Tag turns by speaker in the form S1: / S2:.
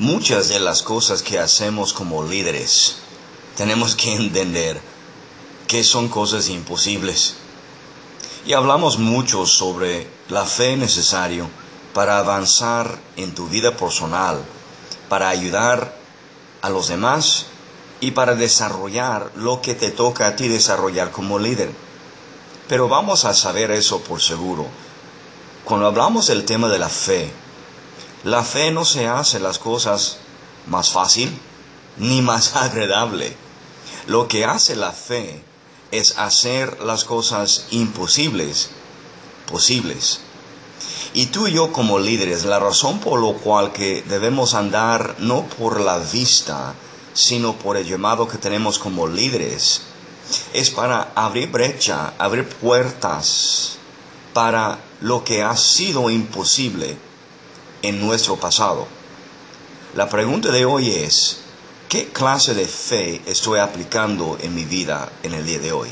S1: Muchas de las cosas que hacemos como líderes tenemos que entender que son cosas imposibles. Y hablamos mucho sobre la fe necesaria para avanzar en tu vida personal, para ayudar a los demás y para desarrollar lo que te toca a ti desarrollar como líder. Pero vamos a saber eso por seguro. Cuando hablamos del tema de la fe, la fe no se hace las cosas más fácil ni más agradable. Lo que hace la fe es hacer las cosas imposibles posibles. Y tú y yo como líderes, la razón por la cual que debemos andar no por la vista, sino por el llamado que tenemos como líderes, es para abrir brecha, abrir puertas para lo que ha sido imposible en nuestro pasado. La pregunta de hoy es, ¿qué clase de fe estoy aplicando en mi vida en el día de hoy?